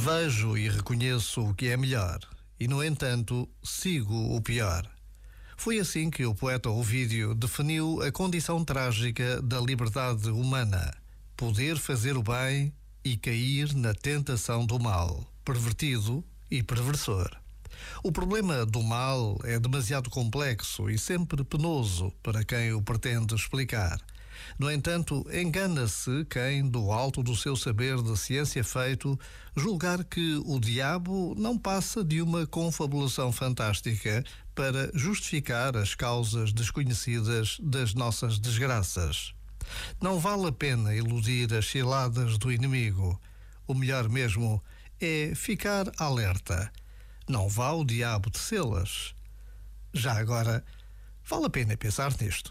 Vejo e reconheço o que é melhor, e no entanto sigo o pior. Foi assim que o poeta Ovídio definiu a condição trágica da liberdade humana: poder fazer o bem e cair na tentação do mal, pervertido e perversor. O problema do mal é demasiado complexo e sempre penoso para quem o pretende explicar. No entanto, engana-se quem, do alto do seu saber de ciência feito, julgar que o diabo não passa de uma confabulação fantástica para justificar as causas desconhecidas das nossas desgraças. Não vale a pena iludir as ciladas do inimigo. O melhor mesmo é ficar alerta. Não vá o diabo tecê-las. Já agora, vale a pena pensar nisto.